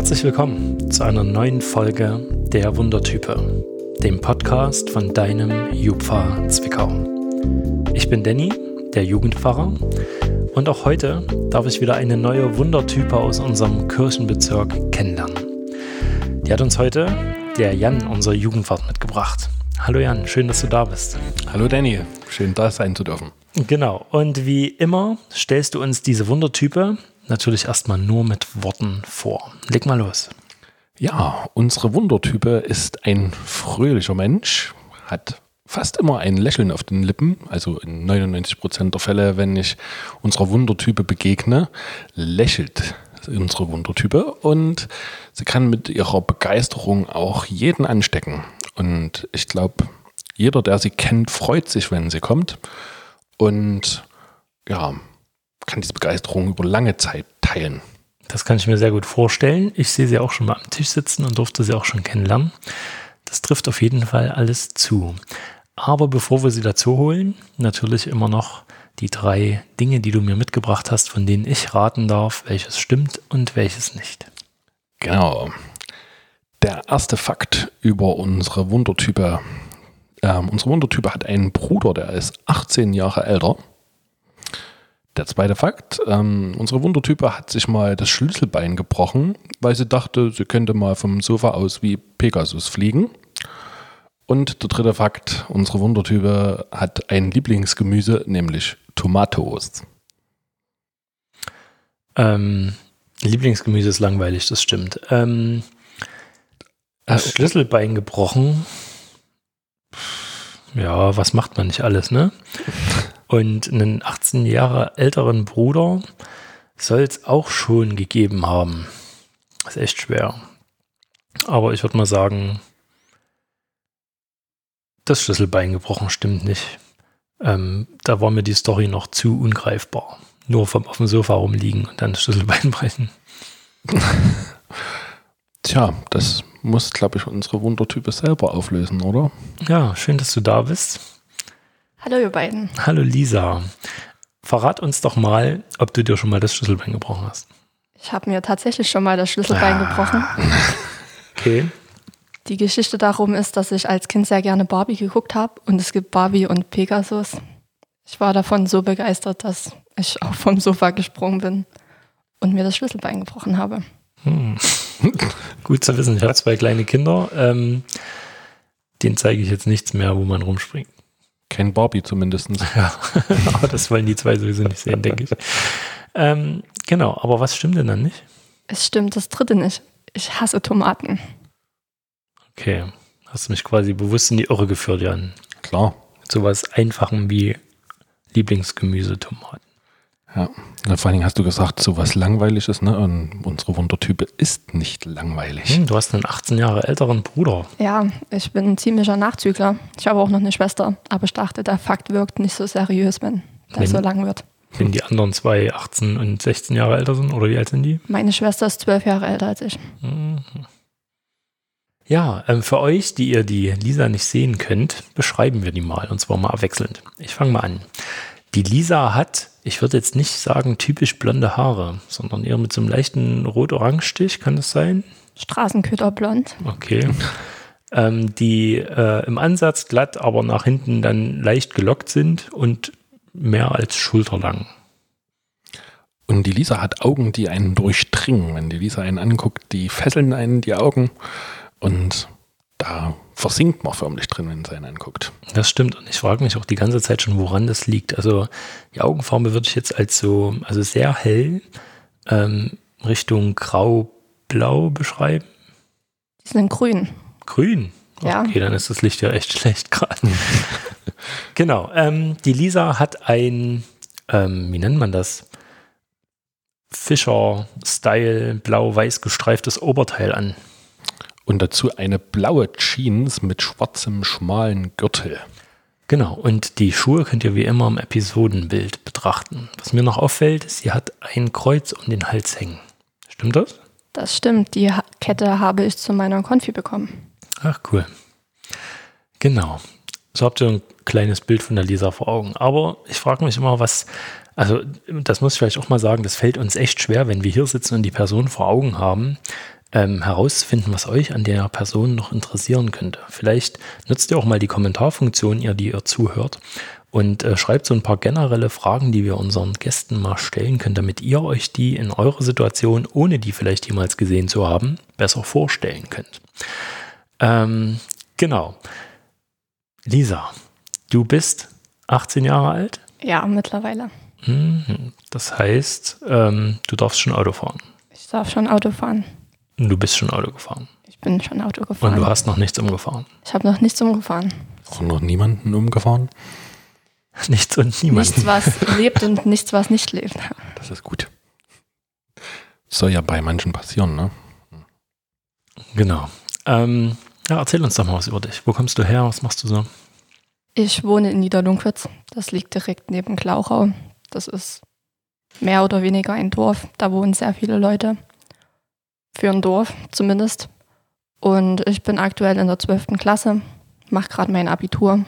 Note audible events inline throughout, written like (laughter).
Herzlich willkommen zu einer neuen Folge der Wundertype, dem Podcast von deinem Jupfa Zwickau. Ich bin Danny, der Jugendpfarrer, und auch heute darf ich wieder eine neue Wundertype aus unserem Kirchenbezirk kennenlernen. Die hat uns heute der Jan, unser Jugendwart, mitgebracht. Hallo Jan, schön, dass du da bist. Hallo Danny, schön da sein zu dürfen. Genau, und wie immer stellst du uns diese Wundertype natürlich erstmal nur mit Worten vor. Leg mal los. Ja, unsere Wundertype ist ein fröhlicher Mensch, hat fast immer ein Lächeln auf den Lippen, also in 99 Prozent der Fälle, wenn ich unserer Wundertype begegne, lächelt unsere Wundertype und sie kann mit ihrer Begeisterung auch jeden anstecken. Und ich glaube, jeder, der sie kennt, freut sich, wenn sie kommt und ja, kann diese Begeisterung über lange Zeit teilen. Das kann ich mir sehr gut vorstellen. Ich sehe sie auch schon mal am Tisch sitzen und durfte sie auch schon kennenlernen. Das trifft auf jeden Fall alles zu. Aber bevor wir sie dazu holen, natürlich immer noch die drei Dinge, die du mir mitgebracht hast, von denen ich raten darf, welches stimmt und welches nicht. Genau. Der erste Fakt über unsere Wundertype. Ähm, unsere Wundertype hat einen Bruder, der ist 18 Jahre älter. Der zweite Fakt, ähm, unsere Wundertype hat sich mal das Schlüsselbein gebrochen, weil sie dachte, sie könnte mal vom Sofa aus wie Pegasus fliegen. Und der dritte Fakt, unsere Wundertype hat ein Lieblingsgemüse, nämlich Tomatos. Ähm, Lieblingsgemüse ist langweilig, das stimmt. Ähm, das äh, Schlüsselbein gebrochen. Ja, was macht man nicht alles, ne? (laughs) Und einen 18 Jahre älteren Bruder soll es auch schon gegeben haben. ist echt schwer. Aber ich würde mal sagen, das Schlüsselbein gebrochen stimmt nicht. Ähm, da war mir die Story noch zu ungreifbar. Nur vom auf dem Sofa rumliegen und dann das Schlüsselbein (laughs) brechen. Tja, das muss, glaube ich, unsere Wundertype selber auflösen, oder? Ja, schön, dass du da bist. Hallo, ihr beiden. Hallo, Lisa. Verrat uns doch mal, ob du dir schon mal das Schlüsselbein gebrochen hast. Ich habe mir tatsächlich schon mal das Schlüsselbein ah. gebrochen. Okay. Die Geschichte darum ist, dass ich als Kind sehr gerne Barbie geguckt habe und es gibt Barbie und Pegasus. Ich war davon so begeistert, dass ich auch vom Sofa gesprungen bin und mir das Schlüsselbein gebrochen habe. Hm. (laughs) Gut zu wissen, ich habe zwei kleine Kinder. Ähm, denen zeige ich jetzt nichts mehr, wo man rumspringt. Kein Barbie zumindest. (laughs) Ja, aber das wollen die zwei sowieso nicht sehen, denke ich. Ähm, genau, aber was stimmt denn dann nicht? Es stimmt das dritte nicht. Ich hasse Tomaten. Okay, hast du mich quasi bewusst in die Irre geführt, Jan. Klar. Mit sowas Einfachem wie Lieblingsgemüse, Tomaten. Ja, vor allen Dingen hast du gesagt, so was Langweiliges, ne? Und unsere Wundertype ist nicht langweilig. Hm, du hast einen 18 Jahre älteren Bruder. Ja, ich bin ein ziemlicher Nachzügler. Ich habe auch noch eine Schwester, aber ich dachte, der Fakt wirkt nicht so seriös, wenn der wenn, so lang wird. Wenn die anderen zwei 18 und 16 Jahre älter sind, oder wie alt sind die? Meine Schwester ist 12 Jahre älter als ich. Mhm. Ja, ähm, für euch, die ihr die Lisa nicht sehen könnt, beschreiben wir die mal, und zwar mal abwechselnd. Ich fange mal an. Die Lisa hat ich würde jetzt nicht sagen typisch blonde Haare, sondern eher mit so einem leichten Rot-Orange-Stich, kann das sein? Straßenköderblond. Okay. ähm, die äh, im Ansatz glatt, aber nach hinten dann leicht gelockt sind und mehr als schulterlang. Und die Lisa hat Augen, die einen durchdringen. Wenn die Lisa einen anguckt, die fesseln einen die Augen. Und da versinkt man förmlich drin, wenn man einen anguckt. Das stimmt. Und ich frage mich auch die ganze Zeit schon, woran das liegt. Also die Augenfarbe würde ich jetzt als so, also sehr hell ähm, Richtung grau-blau beschreiben. Die sind grün. Grün? Ja. Okay, dann ist das Licht ja echt (laughs) schlecht gerade. (laughs) genau. Ähm, die Lisa hat ein, ähm, wie nennt man das? Fischer-Style, blau-weiß gestreiftes Oberteil an und dazu eine blaue Jeans mit schwarzem, schmalen Gürtel. Genau, und die Schuhe könnt ihr wie immer im Episodenbild betrachten. Was mir noch auffällt, sie hat ein Kreuz um den Hals hängen. Stimmt das? Das stimmt, die Kette habe ich zu meiner Konfi bekommen. Ach, cool. Genau. So habt ihr ein kleines Bild von der Lisa vor Augen. Aber ich frage mich immer, was, also das muss ich vielleicht auch mal sagen, das fällt uns echt schwer, wenn wir hier sitzen und die Person vor Augen haben, ähm, herauszufinden, was euch an der Person noch interessieren könnte. Vielleicht nutzt ihr auch mal die Kommentarfunktion, ihr, die ihr zuhört, und äh, schreibt so ein paar generelle Fragen, die wir unseren Gästen mal stellen können, damit ihr euch die in eurer Situation, ohne die vielleicht jemals gesehen zu haben, besser vorstellen könnt. Ähm, genau. Lisa, du bist 18 Jahre alt? Ja, mittlerweile. Mhm. Das heißt, ähm, du darfst schon Auto fahren. Ich darf schon Auto fahren. Du bist schon Auto gefahren. Ich bin schon Auto gefahren. Und du hast noch nichts umgefahren. Ich habe noch nichts umgefahren. Auch noch niemanden umgefahren? (laughs) Nichts und niemand. Nichts, was (laughs) lebt und nichts, was nicht lebt. Das ist gut. Soll ja bei manchen passieren, ne? Genau. Ähm, ja, erzähl uns doch mal was über dich. Wo kommst du her? Was machst du so? Ich wohne in Niederlunkwitz. Das liegt direkt neben Glauchau. Das ist mehr oder weniger ein Dorf. Da wohnen sehr viele Leute. Für ein Dorf zumindest. Und ich bin aktuell in der 12. Klasse, mache gerade mein Abitur.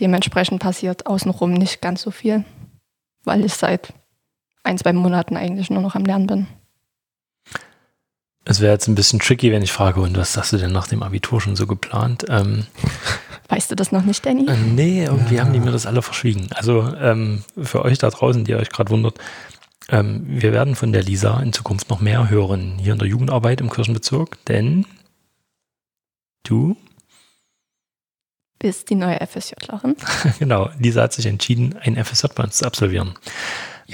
Dementsprechend passiert außenrum nicht ganz so viel, weil ich seit ein, zwei Monaten eigentlich nur noch am Lernen bin. Es wäre jetzt ein bisschen tricky, wenn ich frage, und was hast du denn nach dem Abitur schon so geplant? Ähm, (laughs) weißt du das noch nicht, Danny? Äh, nee, irgendwie ja. haben die mir das alle verschwiegen. Also ähm, für euch da draußen, die euch gerade wundert, ähm, wir werden von der Lisa in Zukunft noch mehr hören hier in der Jugendarbeit im Kirchenbezirk, denn du bist die neue FSJlerin. (laughs) genau, Lisa hat sich entschieden, ein FSJ bei uns zu absolvieren.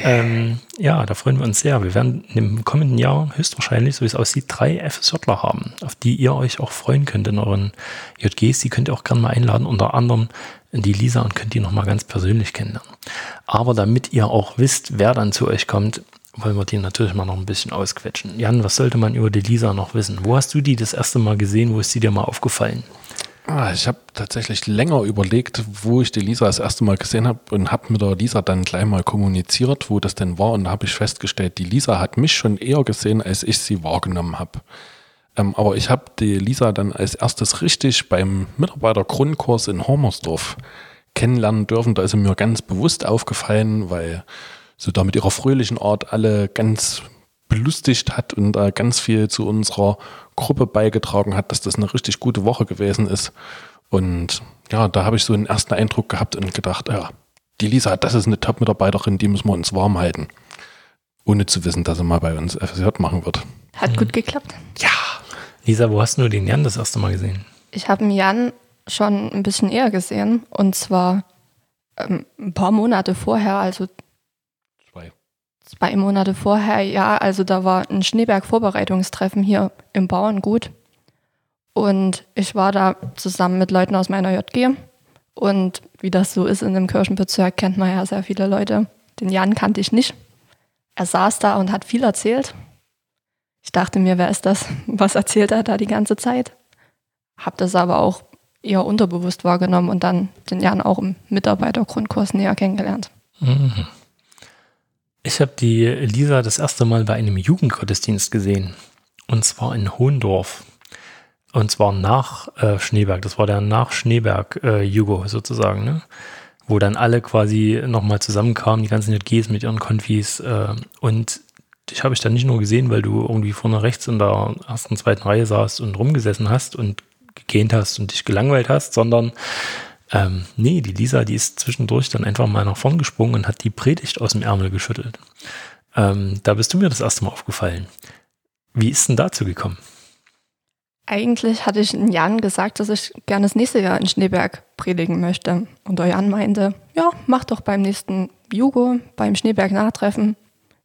Ähm, ja, da freuen wir uns sehr. Wir werden im kommenden Jahr höchstwahrscheinlich, so wie es aussieht, drei FSJler haben, auf die ihr euch auch freuen könnt in euren JGs. Die könnt ihr auch gerne mal einladen, unter anderem die Lisa und könnt die nochmal ganz persönlich kennenlernen. Aber damit ihr auch wisst, wer dann zu euch kommt, wollen wir die natürlich mal noch ein bisschen ausquetschen. Jan, was sollte man über die Lisa noch wissen? Wo hast du die das erste Mal gesehen? Wo ist sie dir mal aufgefallen? Ah, ich habe tatsächlich länger überlegt, wo ich die Lisa das erste Mal gesehen habe und habe mit der Lisa dann gleich mal kommuniziert, wo das denn war. Und da habe ich festgestellt, die Lisa hat mich schon eher gesehen, als ich sie wahrgenommen habe. Ähm, aber ich habe die Lisa dann als erstes richtig beim Mitarbeitergrundkurs in Hormersdorf kennenlernen dürfen. Da ist sie mir ganz bewusst aufgefallen, weil sie da mit ihrer fröhlichen Art alle ganz belustigt hat und da ganz viel zu unserer Gruppe beigetragen hat, dass das eine richtig gute Woche gewesen ist. Und ja, da habe ich so einen ersten Eindruck gehabt und gedacht, ja, die Lisa, das ist eine Top-Mitarbeiterin, die müssen wir uns warm halten. Ohne zu wissen, dass sie mal bei uns FSJ machen wird. Hat gut geklappt. Ja. Lisa, wo hast du den Jan das erste Mal gesehen? Ich habe den Jan schon ein bisschen eher gesehen. Und zwar ähm, ein paar Monate vorher, also zwei Monate vorher, ja, also da war ein Schneeberg-Vorbereitungstreffen hier im Bauerngut. Und ich war da zusammen mit Leuten aus meiner JG. Und wie das so ist in dem Kirchenbezirk, kennt man ja sehr viele Leute. Den Jan kannte ich nicht. Er saß da und hat viel erzählt. Ich dachte mir, wer ist das? (laughs) Was erzählt er da die ganze Zeit? Hab das aber auch eher unterbewusst wahrgenommen und dann den Jan auch im Mitarbeitergrundkurs näher kennengelernt. Mhm. Ich habe die Lisa das erste Mal bei einem Jugendgottesdienst gesehen. Und zwar in Hohendorf. Und zwar nach äh, Schneeberg. Das war der nach Schneeberg-Jugo äh, sozusagen, ne? Wo dann alle quasi nochmal zusammenkamen, die ganzen JGs mit ihren Konfis. Äh, und dich habe ich dann nicht nur gesehen, weil du irgendwie vorne rechts in der ersten, zweiten Reihe saßt und rumgesessen hast und gegähnt hast und dich gelangweilt hast, sondern ähm, nee, die Lisa, die ist zwischendurch dann einfach mal nach vorn gesprungen und hat die Predigt aus dem Ärmel geschüttelt. Ähm, da bist du mir das erste Mal aufgefallen. Wie ist denn dazu gekommen? Eigentlich hatte ich in Jan gesagt, dass ich gerne das nächste Jahr in Schneeberg predigen möchte. Und der Jan meinte, ja, mach doch beim nächsten Jugo, beim Schneeberg-Nachtreffen.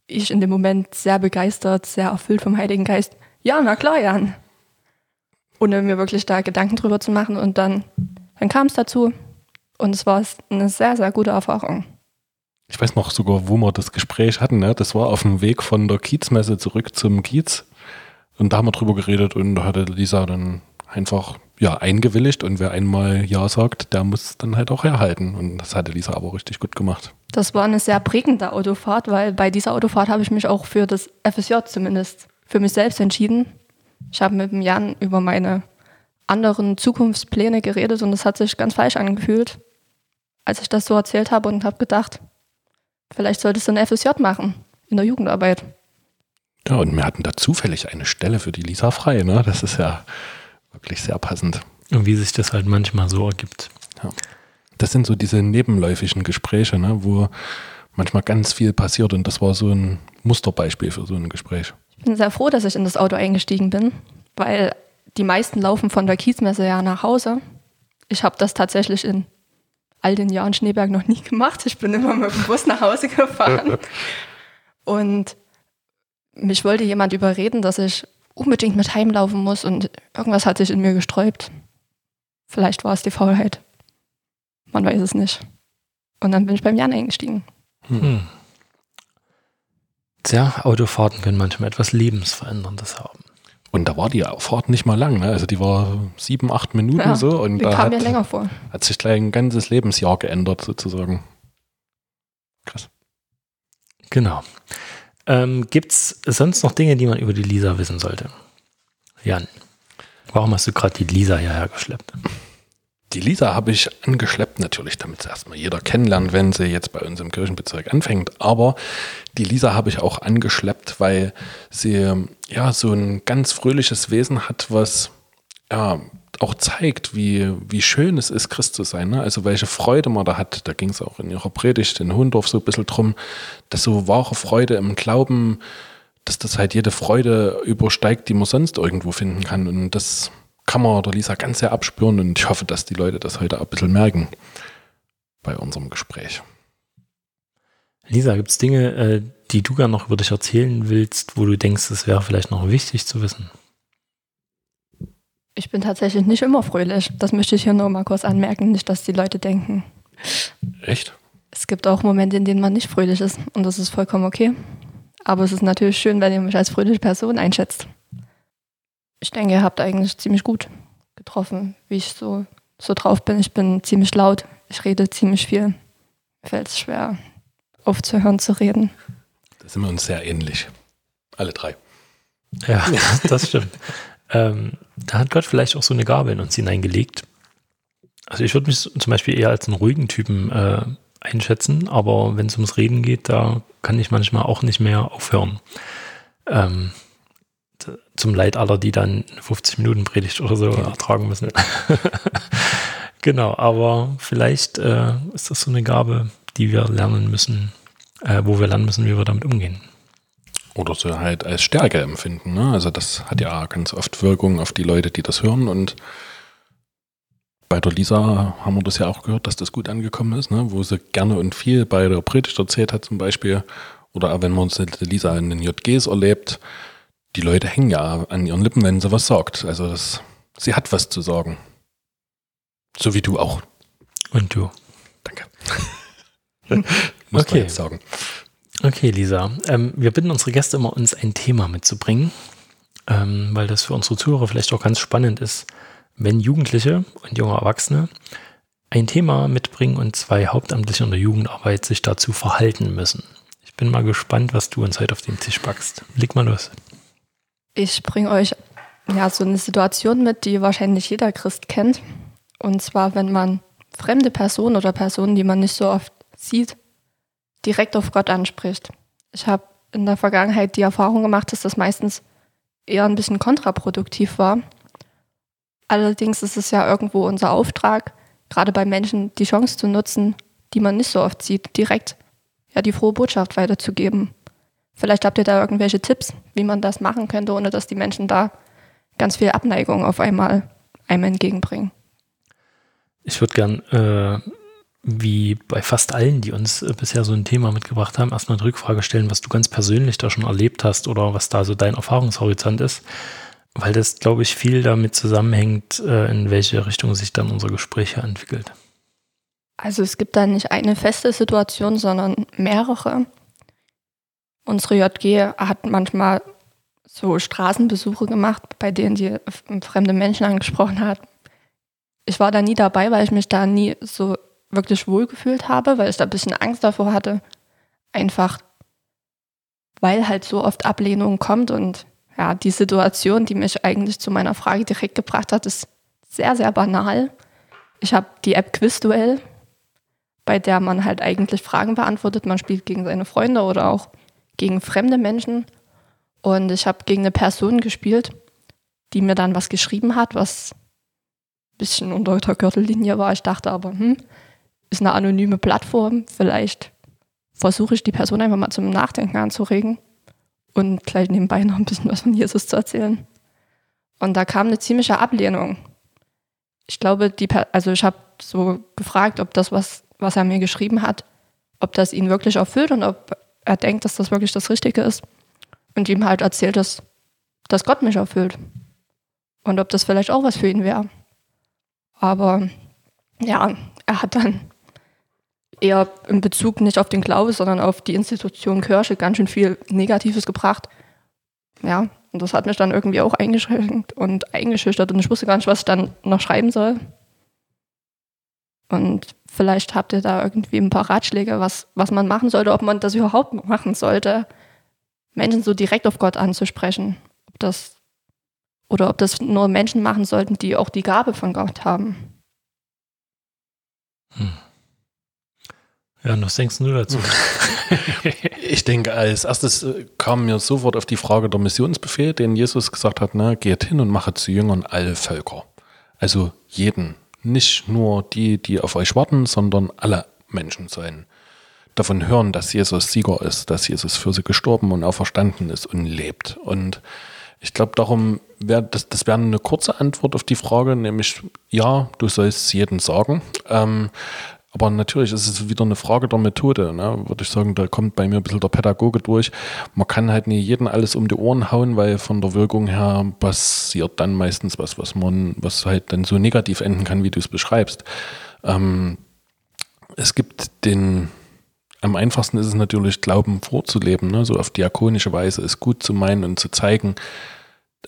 Ich in dem Moment sehr begeistert, sehr erfüllt vom Heiligen Geist. Ja, na klar, Jan. Ohne mir wirklich da Gedanken drüber zu machen. Und dann dann kam es dazu und es war eine sehr, sehr gute Erfahrung. Ich weiß noch sogar, wo wir das Gespräch hatten. Ne? Das war auf dem Weg von der Kiezmesse zurück zum Kiez. Und da haben wir drüber geredet und da hatte Lisa dann einfach ja, eingewilligt und wer einmal Ja sagt, der muss dann halt auch herhalten. Und das hatte Lisa aber richtig gut gemacht. Das war eine sehr prägende Autofahrt, weil bei dieser Autofahrt habe ich mich auch für das FSJ zumindest für mich selbst entschieden. Ich habe mit dem Jan über meine anderen Zukunftspläne geredet und es hat sich ganz falsch angefühlt, als ich das so erzählt habe und habe gedacht, vielleicht solltest du ein FSJ machen in der Jugendarbeit. Ja, und wir hatten da zufällig eine Stelle für die Lisa frei. Ne? Das ist ja wirklich sehr passend. Und wie sich das halt manchmal so ergibt. Ja. Das sind so diese nebenläufigen Gespräche, ne? wo manchmal ganz viel passiert. Und das war so ein Musterbeispiel für so ein Gespräch. Ich bin sehr froh, dass ich in das Auto eingestiegen bin, weil die meisten laufen von der Kiezmesse ja nach Hause. Ich habe das tatsächlich in all den Jahren Schneeberg noch nie gemacht. Ich bin immer mit dem Bus nach Hause gefahren. (laughs) Und mich wollte jemand überreden, dass ich unbedingt mit heimlaufen muss und irgendwas hat sich in mir gesträubt. Vielleicht war es die Faulheit. Man weiß es nicht. Und dann bin ich beim Jan eingestiegen. Hm. Tja, Autofahrten können manchmal etwas Lebensveränderndes haben. Und da war die Fahrt nicht mal lang, ne? also die war sieben, acht Minuten Ja, so und Die da kam hat, mir länger vor. hat sich gleich ein ganzes Lebensjahr geändert sozusagen. Krass. Genau. Ähm, Gibt es sonst noch Dinge, die man über die Lisa wissen sollte? Jan, warum hast du gerade die Lisa hierher geschleppt? Die Lisa habe ich angeschleppt, natürlich, damit es erstmal jeder kennenlernt, wenn sie jetzt bei uns im Kirchenbezirk anfängt. Aber die Lisa habe ich auch angeschleppt, weil sie ja so ein ganz fröhliches Wesen hat, was ja auch zeigt, wie, wie schön es ist, Christ zu sein. Ne? Also welche Freude man da hat. Da ging es auch in ihrer Predigt in Hundorf so ein bisschen drum, dass so wahre Freude im Glauben, dass das halt jede Freude übersteigt, die man sonst irgendwo finden kann. Und das kann man der Lisa ganz sehr abspüren und ich hoffe, dass die Leute das heute auch ein bisschen merken bei unserem Gespräch. Lisa, gibt es Dinge, äh, die du gerne noch über dich erzählen willst, wo du denkst, es wäre vielleicht noch wichtig zu wissen? Ich bin tatsächlich nicht immer fröhlich. Das möchte ich hier nur mal kurz anmerken, nicht, dass die Leute denken. Echt? Es gibt auch Momente, in denen man nicht fröhlich ist und das ist vollkommen okay. Aber es ist natürlich schön, wenn ihr mich als fröhliche Person einschätzt. Ich denke, ihr habt eigentlich ziemlich gut getroffen, wie ich so, so drauf bin. Ich bin ziemlich laut, ich rede ziemlich viel. Mir fällt es schwer, aufzuhören zu reden. Da sind wir uns sehr ähnlich. Alle drei. Ja, (laughs) das stimmt. ähm, da hat Gott vielleicht auch so eine Gabe in uns hineingelegt. Also ich würde mich zum Beispiel eher als einen ruhigen Typen äh, einschätzen, aber wenn es ums Reden geht, da kann ich manchmal auch nicht mehr aufhören. Ähm, zum Leid aller, die dann eine 50 Minuten Predigt oder so ertragen müssen. (laughs) genau, aber vielleicht äh, ist das so eine Gabe, die wir lernen müssen, äh, wo wir lernen müssen, wie wir damit umgehen. Oder so halt als Stärke empfinden. Ne? Also das hat ja ganz oft Wirkung auf die Leute, die das hören. Und bei der Lisa haben wir das ja auch gehört, dass das gut angekommen ist, ne? wo sie gerne und viel bei der Predigt erzählt hat zum Beispiel. Oder auch wenn man die Lisa in den JGs erlebt, die Leute hängen ja an ihren Lippen, wenn sie was sagt. Also das, sie hat was zu sagen. So wie du auch. Und du? Danke. (laughs) Muss Okay. man jetzt sagen. Okay, Lisa. Ähm, wir bitten unsere Gäste immer, uns ein Thema mitzubringen, ähm, weil das für unsere Zuhörer vielleicht auch ganz spannend ist, wenn Jugendliche und junge Erwachsene ein Thema mitbringen und zwei Hauptamtliche in der Jugendarbeit sich dazu verhalten müssen. Ich bin mal gespannt, was du uns heute auf den Tisch packst. Leg mal los. Ich bringe euch ja so eine Situation mit, die wahrscheinlich jeder Christ kennt. Und zwar, wenn man fremde Personen oder Personen, die man nicht so oft sieht, direkt auf Gott anspricht. Ich habe in der Vergangenheit die Erfahrung gemacht, dass das meistens eher ein bisschen kontraproduktiv war. Allerdings ist es ja irgendwo unser Auftrag, gerade bei Menschen die Chance zu nutzen, die man nicht so oft sieht, direkt ja die frohe Botschaft weiterzugeben. Vielleicht habt ihr da irgendwelche Tipps, wie man das machen könnte, ohne dass die Menschen da ganz viel Abneigung auf einmal einem entgegenbringen. Ich würde gern, äh, wie bei fast allen, die uns äh, bisher so ein Thema mitgebracht haben, erstmal eine Rückfrage stellen, was du ganz persönlich da schon erlebt hast oder was da so dein Erfahrungshorizont ist. Weil das, glaube ich, viel damit zusammenhängt, äh, in welche Richtung sich dann unser Gespräch entwickelt. Also es gibt da nicht eine feste Situation, sondern mehrere. Unsere JG hat manchmal so Straßenbesuche gemacht, bei denen die f- fremde Menschen angesprochen hat. Ich war da nie dabei, weil ich mich da nie so wirklich wohl gefühlt habe, weil ich da ein bisschen Angst davor hatte. Einfach, weil halt so oft Ablehnung kommt und ja, die Situation, die mich eigentlich zu meiner Frage direkt gebracht hat, ist sehr, sehr banal. Ich habe die App Quizduell, bei der man halt eigentlich Fragen beantwortet. Man spielt gegen seine Freunde oder auch gegen fremde Menschen. Und ich habe gegen eine Person gespielt, die mir dann was geschrieben hat, was ein bisschen unter der Gürtellinie war. Ich dachte aber, hm, ist eine anonyme Plattform. Vielleicht versuche ich die Person einfach mal zum Nachdenken anzuregen und gleich nebenbei noch ein bisschen was von Jesus zu erzählen. Und da kam eine ziemliche Ablehnung. Ich glaube, die, also ich habe so gefragt, ob das, was, was er mir geschrieben hat, ob das ihn wirklich erfüllt und ob er denkt, dass das wirklich das Richtige ist. Und ihm halt erzählt, dass, dass Gott mich erfüllt. Und ob das vielleicht auch was für ihn wäre. Aber ja, er hat dann eher in Bezug nicht auf den Glaube, sondern auf die Institution Kirche ganz schön viel Negatives gebracht. Ja, und das hat mich dann irgendwie auch eingeschränkt und eingeschüchtert und ich wusste gar nicht, was ich dann noch schreiben soll. Und vielleicht habt ihr da irgendwie ein paar Ratschläge, was, was man machen sollte, ob man das überhaupt machen sollte, Menschen so direkt auf Gott anzusprechen. Ob das, oder ob das nur Menschen machen sollten, die auch die Gabe von Gott haben. Hm. Ja, was denkst du dazu? (laughs) ich denke, als erstes äh, kam mir sofort auf die Frage der Missionsbefehl, den Jesus gesagt hat, ne, geht hin und mache zu Jüngern alle Völker. Also jeden. Nicht nur die, die auf euch warten, sondern alle Menschen sollen davon hören, dass Jesus Sieger ist, dass Jesus für sie gestorben und auferstanden ist und lebt. Und ich glaube, darum wäre das, das wäre eine kurze Antwort auf die Frage, nämlich ja, du sollst jedem sagen. Ähm, aber natürlich ist es wieder eine Frage der Methode, ne? würde ich sagen. Da kommt bei mir ein bisschen der Pädagoge durch. Man kann halt nie jeden alles um die Ohren hauen, weil von der Wirkung her passiert dann meistens was, was man, was halt dann so negativ enden kann, wie du es beschreibst. Ähm, es gibt den, am einfachsten ist es natürlich, Glauben vorzuleben, ne? so auf diakonische Weise, es gut zu meinen und zu zeigen,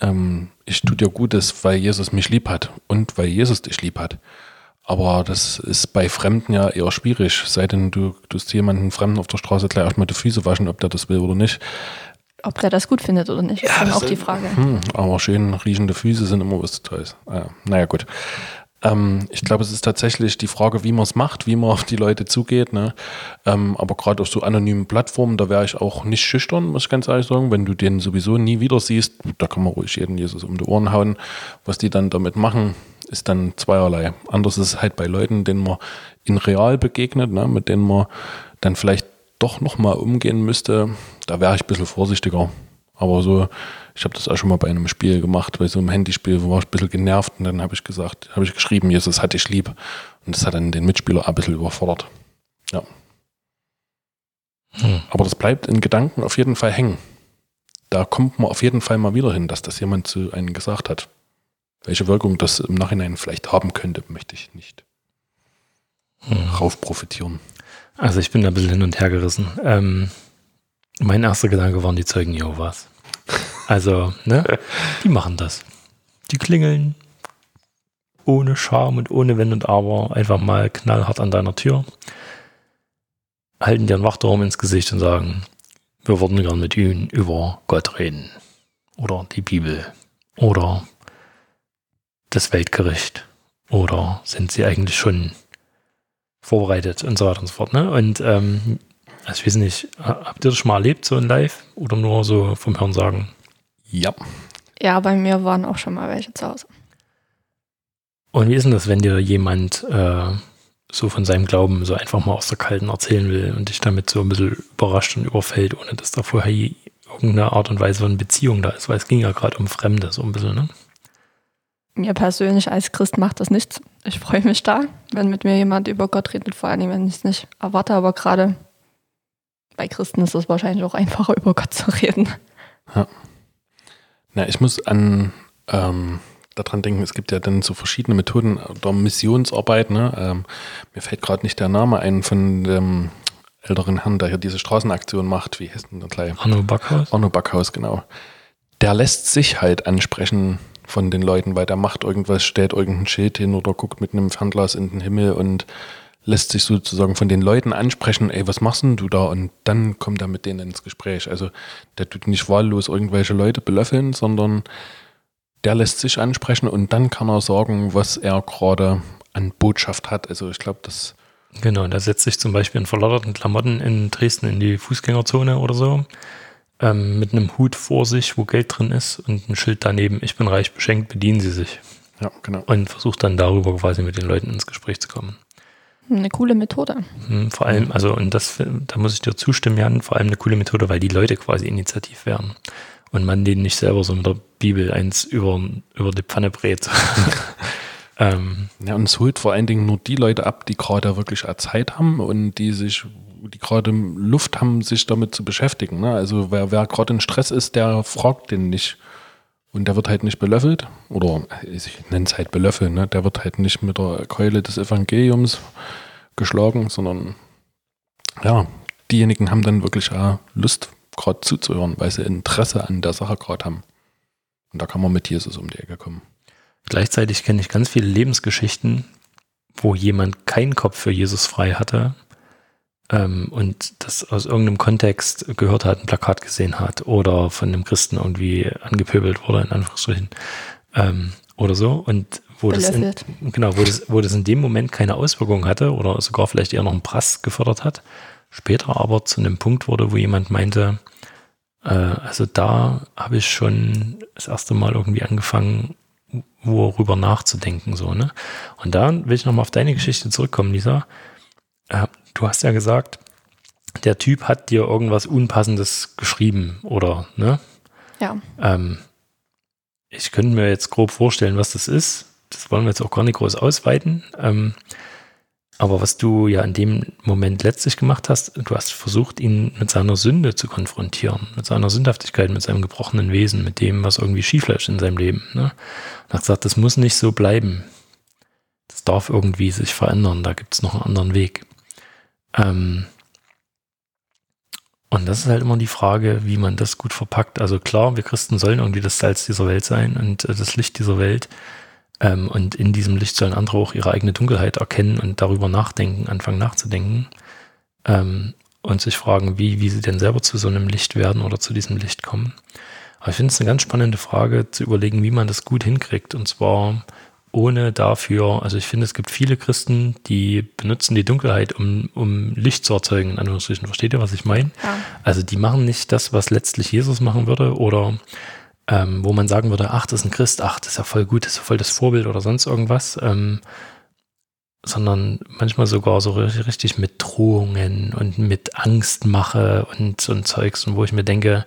ähm, ich tue dir Gutes, weil Jesus mich lieb hat und weil Jesus dich lieb hat. Aber das ist bei Fremden ja eher schwierig, sei denn du tust jemanden Fremden auf der Straße gleich erstmal die Füße waschen, ob der das will oder nicht. Ob der das gut findet oder nicht, ist ja, dann auch die Frage. Hm, aber schön riechende Füße sind immer was Tolles. Ah, naja, gut. Ähm, ich glaube, es ist tatsächlich die Frage, wie man es macht, wie man auf die Leute zugeht. Ne? Ähm, aber gerade auf so anonymen Plattformen, da wäre ich auch nicht schüchtern, muss ich ganz ehrlich sagen. Wenn du den sowieso nie wieder siehst, da kann man ruhig jeden Jesus um die Ohren hauen. Was die dann damit machen, ist dann zweierlei. Anders ist es halt bei Leuten, denen man in real begegnet, ne, mit denen man dann vielleicht doch nochmal umgehen müsste. Da wäre ich ein bisschen vorsichtiger. Aber so, ich habe das auch schon mal bei einem Spiel gemacht, bei so einem Handyspiel, wo war ich ein bisschen genervt und dann habe ich gesagt, habe ich geschrieben, Jesus hat dich lieb. Und das hat dann den Mitspieler auch ein bisschen überfordert. Ja. Hm. Aber das bleibt in Gedanken auf jeden Fall hängen. Da kommt man auf jeden Fall mal wieder hin, dass das jemand zu einem gesagt hat. Welche Wirkung das im Nachhinein vielleicht haben könnte, möchte ich nicht hm. rauf profitieren. Also ich bin da ein bisschen hin und her gerissen. Ähm, mein erster Gedanke waren die Zeugen Jehovas. Also, ne? Die machen das. Die klingeln ohne Scham und ohne Wenn und Aber einfach mal knallhart an deiner Tür, halten dir einen Wachturm ins Gesicht und sagen, wir würden gern mit Ihnen über Gott reden. Oder die Bibel. Oder das Weltgericht? Oder sind sie eigentlich schon vorbereitet und so weiter und so fort? Ne? Und ähm, also ich weiß nicht, habt ihr das schon mal erlebt, so in Live? Oder nur so vom Hören sagen? Ja. Ja, bei mir waren auch schon mal welche zu Hause. Und wie ist denn das, wenn dir jemand äh, so von seinem Glauben so einfach mal aus der Kalten erzählen will und dich damit so ein bisschen überrascht und überfällt, ohne dass da vorher irgendeine Art und Weise von Beziehung da ist? Weil es ging ja gerade um Fremde so ein bisschen, ne? Mir persönlich als Christ macht das nichts. Ich freue mich da, wenn mit mir jemand über Gott redet, vor allem wenn ich es nicht erwarte, aber gerade bei Christen ist es wahrscheinlich auch einfacher, (laughs) über Gott zu reden. Ja. Na, ich muss an ähm, daran denken, es gibt ja dann so verschiedene Methoden der Missionsarbeit. Ne? Ähm, mir fällt gerade nicht der Name ein von dem älteren Herrn, der hier diese Straßenaktion macht. Wie heißt denn der gleich? Arno Backhaus. Arno Backhaus, genau. Der lässt sich halt ansprechen von den Leuten, weil der macht irgendwas, stellt irgendein Schild hin oder guckt mit einem Fernglas in den Himmel und lässt sich sozusagen von den Leuten ansprechen, ey, was machst denn du da? Und dann kommt er mit denen ins Gespräch. Also der tut nicht wahllos irgendwelche Leute belöffeln, sondern der lässt sich ansprechen und dann kann er sagen, was er gerade an Botschaft hat. Also ich glaube, das. Genau, der setzt sich zum Beispiel in verlotterten Klamotten in Dresden in die Fußgängerzone oder so ähm, mit einem Hut vor sich, wo Geld drin ist und ein Schild daneben, ich bin reich beschenkt, bedienen Sie sich. Ja, genau. Und versucht dann darüber quasi mit den Leuten ins Gespräch zu kommen. Eine coole Methode. Hm, Vor allem, also, und das, da muss ich dir zustimmen, Jan, vor allem eine coole Methode, weil die Leute quasi initiativ werden. Und man denen nicht selber so mit der Bibel eins über, über die Pfanne brät. (laughs) ähm, Ja, und es holt vor allen Dingen nur die Leute ab, die gerade wirklich Zeit haben und die sich, die gerade Luft haben, sich damit zu beschäftigen. Ne? Also wer, wer gerade in Stress ist, der fragt den nicht. Und der wird halt nicht belöffelt. Oder ich nenne es halt belöffeln, ne? Der wird halt nicht mit der Keule des Evangeliums geschlagen, sondern ja, diejenigen haben dann wirklich auch Lust, gerade zuzuhören, weil sie Interesse an der Sache gerade haben. Und da kann man mit Jesus um die Ecke kommen. Gleichzeitig kenne ich ganz viele Lebensgeschichten, wo jemand keinen Kopf für Jesus frei hatte ähm, und das aus irgendeinem Kontext gehört hat, ein Plakat gesehen hat oder von einem Christen irgendwie angepöbelt wurde, in Anführungsstrichen, ähm, oder so. Und wo das, in, genau, wo, das, wo das in dem Moment keine Auswirkung hatte oder sogar vielleicht eher noch einen Prass gefördert hat, später aber zu einem Punkt wurde, wo jemand meinte, äh, also da habe ich schon das erste Mal irgendwie angefangen, worüber nachzudenken, so, ne? Und da will ich nochmal auf deine Geschichte zurückkommen, Lisa. Äh, du hast ja gesagt, der Typ hat dir irgendwas Unpassendes geschrieben, oder, ne? Ja. Ähm, ich könnte mir jetzt grob vorstellen, was das ist. Das wollen wir jetzt auch gar nicht groß ausweiten. Ähm, aber was du ja in dem Moment letztlich gemacht hast, du hast versucht, ihn mit seiner Sünde zu konfrontieren, mit seiner Sündhaftigkeit, mit seinem gebrochenen Wesen, mit dem, was irgendwie schief läuft in seinem Leben. Ne? Und hast gesagt, das muss nicht so bleiben. Das darf irgendwie sich verändern, da gibt es noch einen anderen Weg. Ähm, und das ist halt immer die Frage, wie man das gut verpackt. Also klar, wir Christen sollen irgendwie das Salz dieser Welt sein und äh, das Licht dieser Welt. Ähm, und in diesem Licht sollen andere auch ihre eigene Dunkelheit erkennen und darüber nachdenken, anfangen nachzudenken. Ähm, und sich fragen, wie, wie sie denn selber zu so einem Licht werden oder zu diesem Licht kommen. Aber ich finde es eine ganz spannende Frage, zu überlegen, wie man das gut hinkriegt. Und zwar ohne dafür, also ich finde, es gibt viele Christen, die benutzen die Dunkelheit, um, um Licht zu erzeugen, in Anführungsstrichen. Versteht ihr, was ich meine? Ja. Also die machen nicht das, was letztlich Jesus machen würde oder ähm, wo man sagen würde, ach, das ist ein Christ, ach, das ist ja voll gut, das ist ja voll das Vorbild oder sonst irgendwas, ähm, sondern manchmal sogar so ri- richtig mit Drohungen und mit Angstmache und so Zeugs, und wo ich mir denke,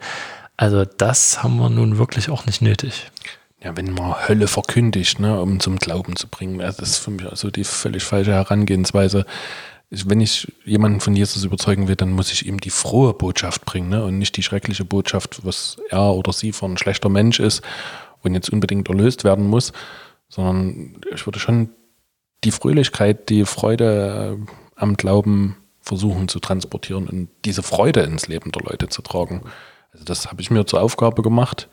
also das haben wir nun wirklich auch nicht nötig. Ja, wenn man Hölle verkündigt, ne, um zum Glauben zu bringen, das ist für mich also die völlig falsche Herangehensweise. Wenn ich jemanden von Jesus überzeugen will, dann muss ich ihm die frohe Botschaft bringen ne, und nicht die schreckliche Botschaft, was er oder sie für ein schlechter Mensch ist und jetzt unbedingt erlöst werden muss, sondern ich würde schon die Fröhlichkeit, die Freude äh, am Glauben versuchen zu transportieren und diese Freude ins Leben der Leute zu tragen. Also das habe ich mir zur Aufgabe gemacht.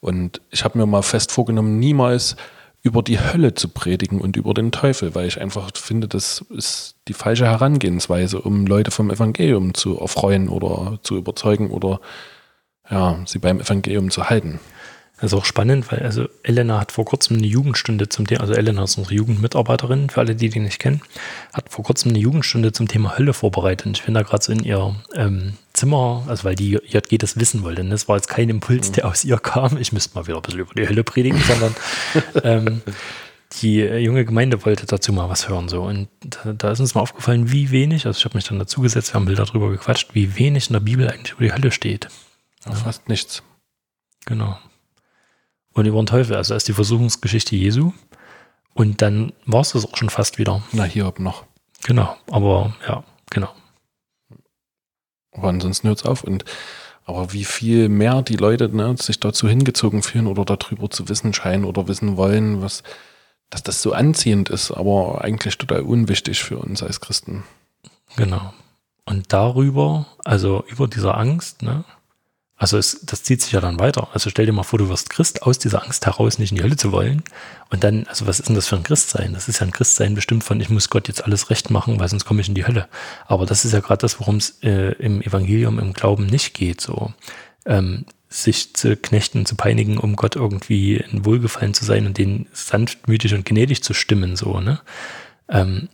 Und ich habe mir mal fest vorgenommen, niemals über die Hölle zu predigen und über den Teufel, weil ich einfach finde, das ist die falsche Herangehensweise, um Leute vom Evangelium zu erfreuen oder zu überzeugen oder ja, sie beim Evangelium zu halten. Das ist auch spannend, weil also Elena hat vor kurzem eine Jugendstunde zum Thema, also Elena ist unsere Jugendmitarbeiterin, für alle, die die nicht kennen, hat vor kurzem eine Jugendstunde zum Thema Hölle vorbereitet. Und ich bin da gerade so in ihr ähm, Zimmer, also weil die JG das wissen wollte. Und das war jetzt kein Impuls, der aus ihr kam. Ich müsste mal wieder ein bisschen über die Hölle predigen, sondern (laughs) ähm, die äh, junge Gemeinde wollte dazu mal was hören. So. Und da, da ist uns mal aufgefallen, wie wenig, also ich habe mich dann dazu gesetzt, wir haben Bilder drüber gequatscht, wie wenig in der Bibel eigentlich über die Hölle steht. Ja, fast nichts. Genau. Und über den Teufel, also erst die Versuchungsgeschichte Jesu. Und dann war es das auch schon fast wieder. Na, hier noch. Genau. Aber ja, genau. Aber ansonsten hört es auf. Und aber wie viel mehr die Leute ne, sich dazu hingezogen fühlen oder darüber zu wissen scheinen oder wissen wollen, was, dass das so anziehend ist, aber eigentlich total unwichtig für uns als Christen. Genau. Und darüber, also über dieser Angst, ne? Also es, das zieht sich ja dann weiter. Also stell dir mal vor, du wirst Christ aus dieser Angst heraus, nicht in die Hölle zu wollen. Und dann, also was ist denn das für ein Christsein? Das ist ja ein Christsein bestimmt von, ich muss Gott jetzt alles recht machen, weil sonst komme ich in die Hölle. Aber das ist ja gerade das, worum es äh, im Evangelium, im Glauben nicht geht. So ähm, sich zu knechten, zu peinigen, um Gott irgendwie in Wohlgefallen zu sein und den sanftmütig und gnädig zu stimmen. So, ne? Ähm,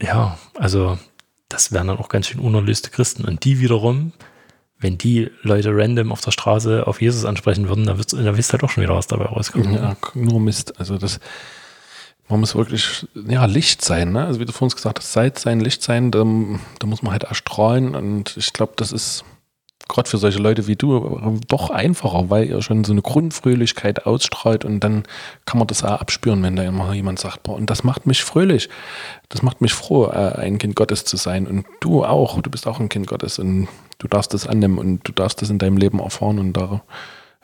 ja, also das wären dann auch ganz schön unerlöste Christen. Und die wiederum wenn die Leute random auf der Straße auf Jesus ansprechen würden, dann, wird's, dann wisst halt auch schon wieder, was dabei rauskommt. Ja, nur Mist. Also das, man muss wirklich, ja, Licht sein, ne? Also wie du vorhin gesagt hast, Salz sein, Licht sein, da, da muss man halt erstrahlen und ich glaube, das ist gerade für solche Leute wie du doch einfacher, weil ihr schon so eine Grundfröhlichkeit ausstrahlt und dann kann man das auch abspüren, wenn da immer jemand sagt, boah, und das macht mich fröhlich, das macht mich froh, äh, ein Kind Gottes zu sein und du auch, du bist auch ein Kind Gottes und du darfst das annehmen und du darfst das in deinem Leben erfahren und da,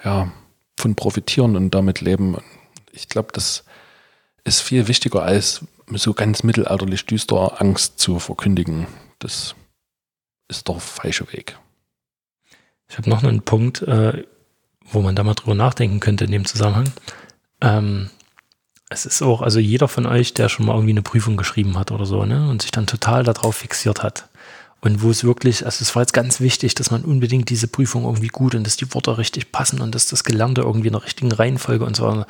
ja, von profitieren und damit leben. Ich glaube, das ist viel wichtiger als so ganz mittelalterlich düster Angst zu verkündigen. Das ist der falsche Weg. Ich habe noch einen Punkt, äh, wo man da mal drüber nachdenken könnte in dem Zusammenhang. Ähm, es ist auch, also jeder von euch, der schon mal irgendwie eine Prüfung geschrieben hat oder so, ne, und sich dann total darauf fixiert hat. Und wo es wirklich, also es war jetzt ganz wichtig, dass man unbedingt diese Prüfung irgendwie gut und dass die Worte richtig passen und dass das Gelernte irgendwie in der richtigen Reihenfolge und so.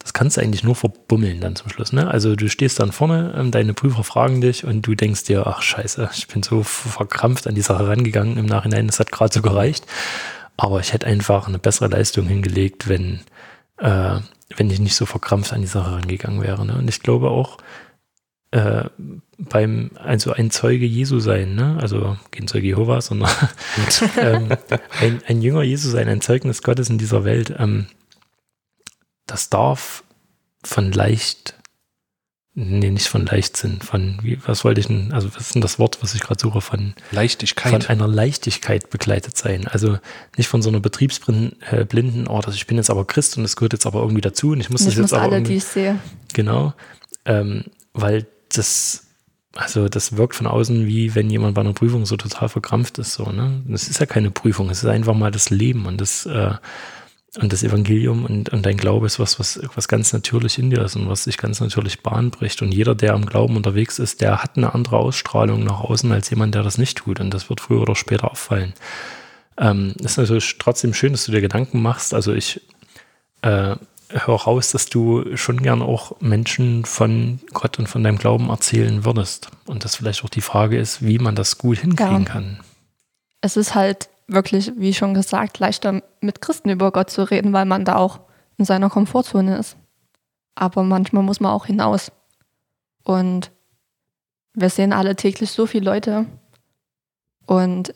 Das kannst du eigentlich nur verbummeln dann zum Schluss. Ne? Also du stehst dann vorne, ähm, deine Prüfer fragen dich und du denkst dir, ach scheiße, ich bin so verkrampft an die Sache rangegangen im Nachhinein, das hat gerade so gereicht. Aber ich hätte einfach eine bessere Leistung hingelegt, wenn, äh, wenn ich nicht so verkrampft an die Sache rangegangen wäre. Ne? Und ich glaube auch, äh, beim, also ein Zeuge Jesu sein, ne? also kein Zeuge Jehovas, sondern (laughs) ähm, ein, ein Jünger Jesu sein, ein Zeugnis Gottes in dieser Welt, ähm, das darf von leicht, nee, nicht von Leichtsinn, von, wie, was wollte ich denn, also was ist denn das Wort, was ich gerade suche, von Leichtigkeit. Von einer Leichtigkeit begleitet sein. Also nicht von so einer betriebsblinden, oh, das, ich bin jetzt aber Christ und es gehört jetzt aber irgendwie dazu und ich muss ich das jetzt muss aber alle, die ich sehe. Genau, ähm, weil das, also das wirkt von außen wie wenn jemand bei einer Prüfung so total verkrampft ist, so, ne? Das ist ja keine Prüfung, es ist einfach mal das Leben und das, äh, und das Evangelium und, und dein Glaube ist was, was, was ganz natürlich in dir ist und was sich ganz natürlich Bahn bricht. Und jeder, der am Glauben unterwegs ist, der hat eine andere Ausstrahlung nach außen als jemand, der das nicht tut. Und das wird früher oder später auffallen. Ähm, ist natürlich trotzdem schön, dass du dir Gedanken machst. Also ich äh, höre raus, dass du schon gern auch Menschen von Gott und von deinem Glauben erzählen würdest. Und das vielleicht auch die Frage ist, wie man das gut hinkriegen Ja. kann. Es ist halt wirklich, wie schon gesagt, leichter mit Christen über Gott zu reden, weil man da auch in seiner Komfortzone ist. Aber manchmal muss man auch hinaus. Und wir sehen alle täglich so viele Leute. Und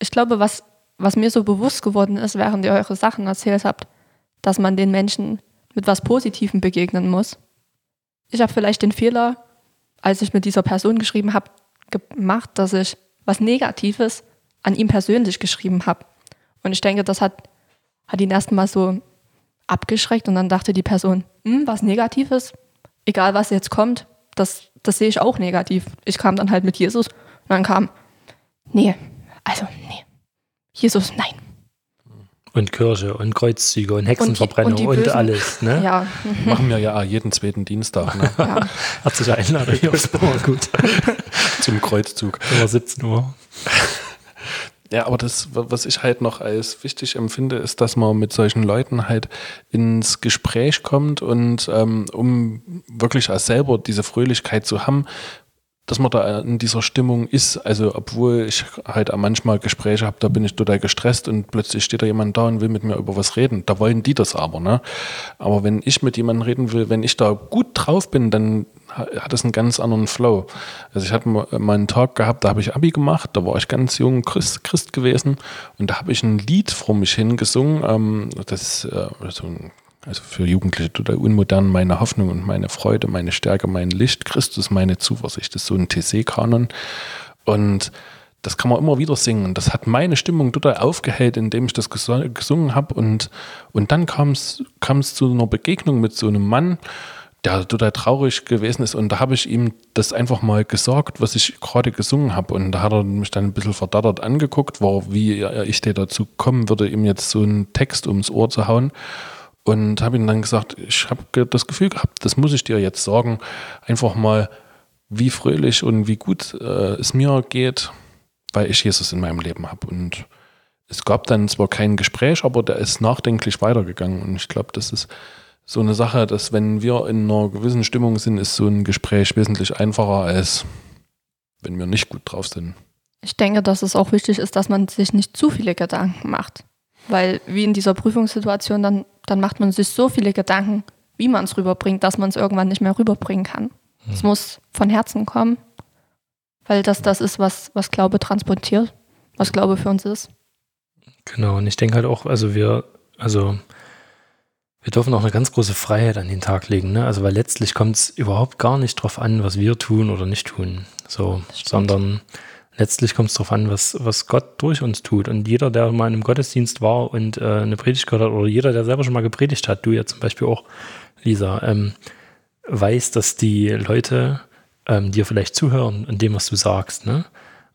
ich glaube, was, was mir so bewusst geworden ist, während ihr eure Sachen erzählt habt, dass man den Menschen mit was Positivem begegnen muss. Ich habe vielleicht den Fehler, als ich mit dieser Person geschrieben habe, gemacht, dass ich was Negatives an ihm persönlich geschrieben habe. Und ich denke, das hat, hat ihn erstmal so abgeschreckt und dann dachte die Person, hm, was Negatives, egal was jetzt kommt, das, das sehe ich auch negativ. Ich kam dann halt mit Jesus und dann kam, nee, also nee, Jesus, nein. Und Kirche und Kreuzzüge und Hexenverbrennung und die und, Bösen- alles. Ne? Ja, Machen wir ja jeden zweiten Dienstag ne? ja. Herzliche Einladung hier aufs. Gut. (laughs) zum Kreuzzug. Immer 17 Uhr. (laughs) Ja, aber das, was ich halt noch als wichtig empfinde, ist, dass man mit solchen Leuten halt ins Gespräch kommt und ähm, um wirklich als selber diese Fröhlichkeit zu haben, dass man da in dieser Stimmung ist. Also obwohl ich halt manchmal Gespräche habe, da bin ich total gestresst und plötzlich steht da jemand da und will mit mir über was reden. Da wollen die das aber, ne? Aber wenn ich mit jemandem reden will, wenn ich da gut drauf bin, dann ha- hat es einen ganz anderen Flow. Also ich hatte mal einen Tag gehabt, da habe ich Abi gemacht, da war ich ganz jung Christ, Christ gewesen und da habe ich ein Lied vor mich hingesungen, ähm, das ist äh, so ein also für Jugendliche total unmodern, meine Hoffnung und meine Freude, meine Stärke, mein Licht, Christus, meine Zuversicht. Das ist so ein TC-Kanon. Und das kann man immer wieder singen. Und das hat meine Stimmung total aufgehellt, indem ich das gesungen habe. Und, und dann kam es zu einer Begegnung mit so einem Mann, der total traurig gewesen ist. Und da habe ich ihm das einfach mal gesagt, was ich gerade gesungen habe. Und da hat er mich dann ein bisschen verdattert angeguckt, war, wie ich dir dazu kommen würde, ihm jetzt so einen Text ums Ohr zu hauen. Und habe ihm dann gesagt, ich habe das Gefühl gehabt, das muss ich dir jetzt sagen, einfach mal, wie fröhlich und wie gut äh, es mir geht, weil ich Jesus in meinem Leben habe. Und es gab dann zwar kein Gespräch, aber der ist nachdenklich weitergegangen. Und ich glaube, das ist so eine Sache, dass wenn wir in einer gewissen Stimmung sind, ist so ein Gespräch wesentlich einfacher, als wenn wir nicht gut drauf sind. Ich denke, dass es auch wichtig ist, dass man sich nicht zu viele Gedanken macht. Weil wie in dieser Prüfungssituation, dann, dann macht man sich so viele Gedanken, wie man es rüberbringt, dass man es irgendwann nicht mehr rüberbringen kann. Es muss von Herzen kommen, weil das das ist, was, was Glaube transportiert, was Glaube für uns ist. Genau, und ich denke halt auch, also wir, also wir dürfen auch eine ganz große Freiheit an den Tag legen, ne? Also weil letztlich kommt es überhaupt gar nicht drauf an, was wir tun oder nicht tun. So, sondern letztlich kommt es darauf an, was, was Gott durch uns tut. Und jeder, der mal in einem Gottesdienst war und äh, eine Predigt gehört hat, oder jeder, der selber schon mal gepredigt hat, du ja zum Beispiel auch, Lisa, ähm, weiß, dass die Leute ähm, dir vielleicht zuhören in dem, was du sagst, ne?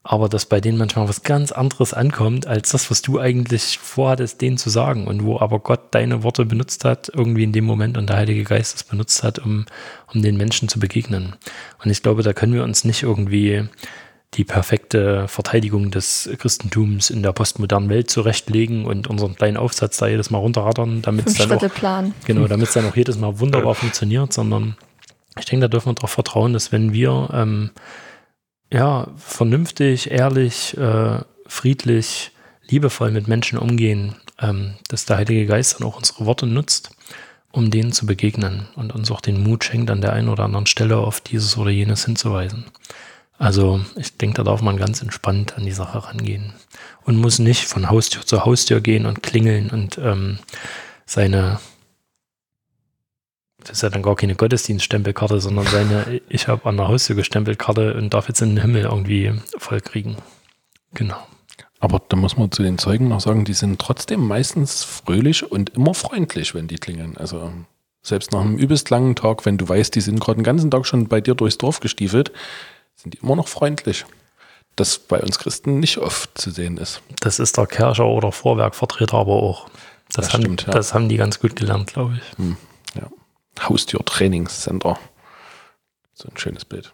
Aber dass bei denen manchmal was ganz anderes ankommt, als das, was du eigentlich vorhattest, denen zu sagen. Und wo aber Gott deine Worte benutzt hat, irgendwie in dem Moment und der Heilige Geist es benutzt hat, um, um den Menschen zu begegnen. Und ich glaube, da können wir uns nicht irgendwie die perfekte Verteidigung des Christentums in der postmodernen Welt zurechtlegen und unseren kleinen Aufsatz da jedes Mal runterrattern, damit es dann auch Plan. Genau, damit es dann auch jedes Mal wunderbar funktioniert, sondern ich denke, da dürfen wir darauf vertrauen, dass wenn wir ähm, ja vernünftig, ehrlich, äh, friedlich, liebevoll mit Menschen umgehen, ähm, dass der Heilige Geist dann auch unsere Worte nutzt, um denen zu begegnen und uns auch den Mut schenkt, an der einen oder anderen Stelle auf dieses oder jenes hinzuweisen. Also ich denke, da darf man ganz entspannt an die Sache rangehen und muss nicht von Haustür zu Haustür gehen und klingeln und ähm, seine das ist ja dann gar keine Gottesdienststempelkarte, sondern seine, (laughs) ich habe an der Haustür gestempelt Karte und darf jetzt in den Himmel irgendwie voll kriegen. Genau. Aber da muss man zu den Zeugen noch sagen, die sind trotzdem meistens fröhlich und immer freundlich, wenn die klingeln. Also selbst nach einem übelst langen Tag, wenn du weißt, die sind gerade den ganzen Tag schon bei dir durchs Dorf gestiefelt, sind die immer noch freundlich. Das bei uns Christen nicht oft zu sehen ist. Das ist der Kercher oder Vorwerkvertreter aber auch. Das, Das haben, stimmt, ja. das haben die ganz gut gelernt, glaube ich. Hm, ja. Haustür-Trainingscenter. So ein schönes Bild.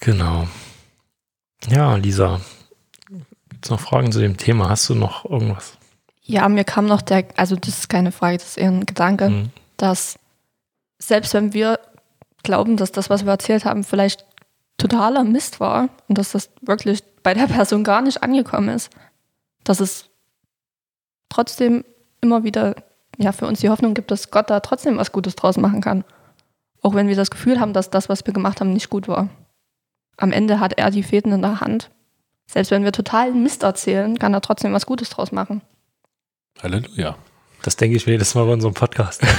Genau. Ja, Lisa, gibt es noch Fragen zu dem Thema? Hast du noch irgendwas? Ja, mir kam noch der, also das ist keine Frage, das ist eher ein Gedanke, Hm. dass selbst wenn wir glauben, dass das, was wir erzählt haben, vielleicht totaler Mist war und dass das wirklich bei der Person gar nicht angekommen ist, dass es trotzdem immer wieder ja, für uns die Hoffnung gibt, dass Gott da trotzdem was Gutes draus machen kann. Auch wenn wir das Gefühl haben, dass das, was wir gemacht haben, nicht gut war. Am Ende hat er die Fäden in der Hand. Selbst wenn wir totalen Mist erzählen, kann er trotzdem was Gutes draus machen. Halleluja. Das denke ich mir jedes Mal bei unserem Podcast. (laughs)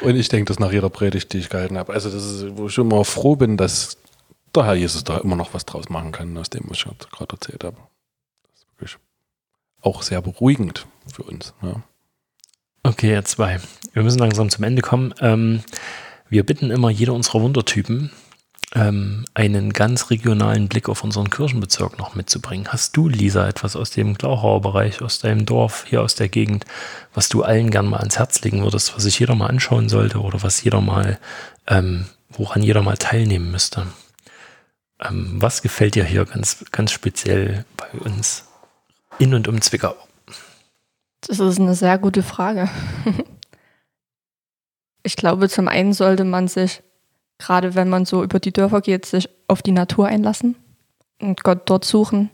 Und ich denke das nach jeder Predigt, die ich gehalten habe. Also das ist, wo ich immer froh bin, dass der Herr Jesus da immer noch was draus machen kann, aus dem, was ich gerade erzählt habe. Das ist wirklich auch sehr beruhigend für uns. Ja. Okay, jetzt zwei. Wir müssen langsam zum Ende kommen. Ähm, wir bitten immer jeder unserer Wundertypen, ähm, einen ganz regionalen Blick auf unseren Kirchenbezirk noch mitzubringen. Hast du, Lisa, etwas aus dem Glauchauer Bereich, aus deinem Dorf, hier aus der Gegend, was du allen gern mal ans Herz legen würdest, was sich jeder mal anschauen sollte oder was jeder mal, ähm, woran jeder mal teilnehmen müsste? Ähm, was gefällt dir hier ganz, ganz speziell bei uns in und um Zwickau? Das ist eine sehr gute Frage. (laughs) Ich glaube, zum einen sollte man sich, gerade wenn man so über die Dörfer geht, sich auf die Natur einlassen und Gott dort suchen.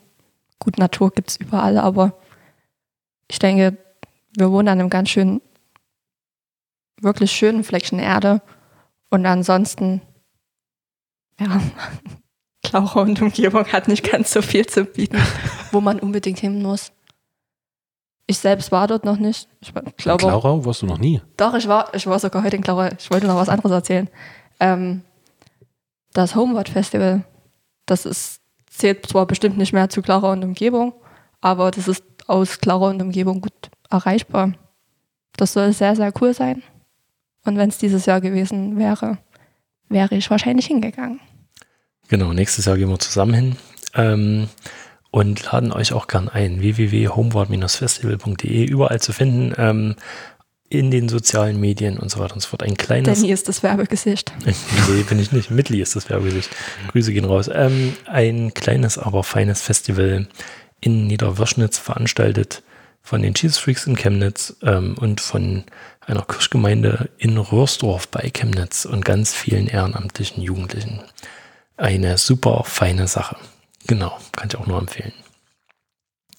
Gut, Natur gibt es überall, aber ich denke, wir wohnen an einem ganz schönen, wirklich schönen Fleckchen Erde. Und ansonsten, ja, Klauchau und Umgebung hat nicht ganz so viel zu bieten, (laughs) wo man unbedingt hin muss. Ich selbst war dort noch nicht. Ich In glaube, Klarau warst du noch nie. doch, ich war, ich war sogar heute in Klarau. Ich wollte noch was anderes erzählen. Ähm, das Homeward Festival, das ist, zählt zwar bestimmt nicht mehr zu Klarau und Umgebung, aber das ist aus Klarau und Umgebung gut erreichbar. Das soll sehr, sehr cool sein. Und wenn es dieses Jahr gewesen wäre, wäre ich wahrscheinlich hingegangen. Genau, nächstes Jahr gehen wir zusammen hin ähm, und laden euch auch gern ein. www.homeward-festival.de, überall zu finden, ähm, in den sozialen Medien und so weiter und so fort. Ein kleines. Danny ist das Werbegesicht. (laughs) nee, bin ich nicht. Mitli ist das Werbegesicht. Grüße gehen raus. Ähm, ein kleines, aber feines Festival in Niederwürschnitz veranstaltet von den Cheese Freaks in Chemnitz ähm, und von einer Kirchgemeinde in Röhrsdorf bei Chemnitz und ganz vielen ehrenamtlichen Jugendlichen. eine super feine Sache. Genau, kann ich auch nur empfehlen.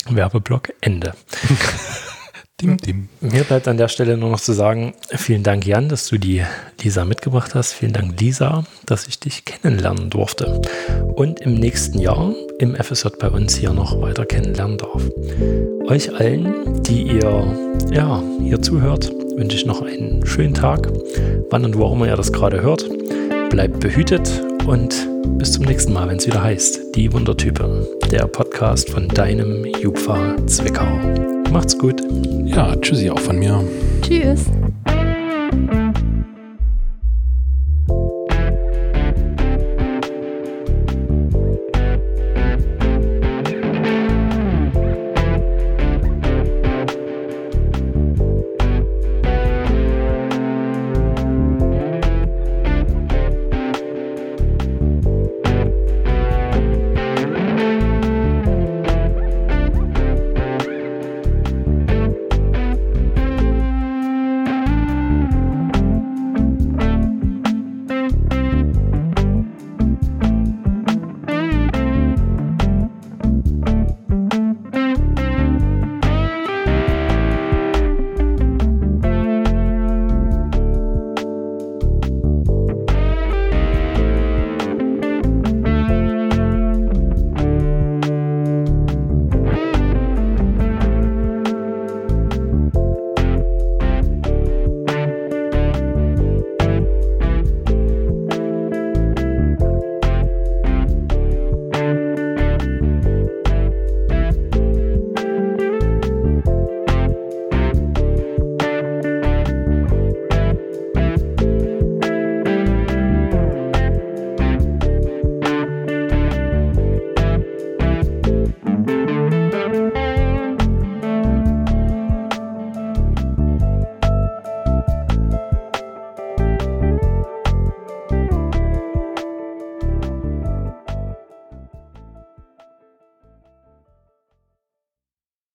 Werbeblock Ende. (laughs) Dim, dim. Mir bleibt an der Stelle nur noch zu sagen, vielen Dank Jan, dass du die Lisa mitgebracht hast. Vielen Dank Lisa, dass ich dich kennenlernen durfte. Und im nächsten Jahr im FSJ bei uns hier noch weiter kennenlernen darf. Euch allen, die ihr ja, hier zuhört, wünsche ich noch einen schönen Tag. Wann und wo auch immer ihr das gerade hört. Bleibt behütet und bis zum nächsten Mal, wenn es wieder heißt, die Wundertype, der Podcast von deinem Jupfa Zwickau. Macht's gut. Ja, tschüssi auch von mir. Tschüss.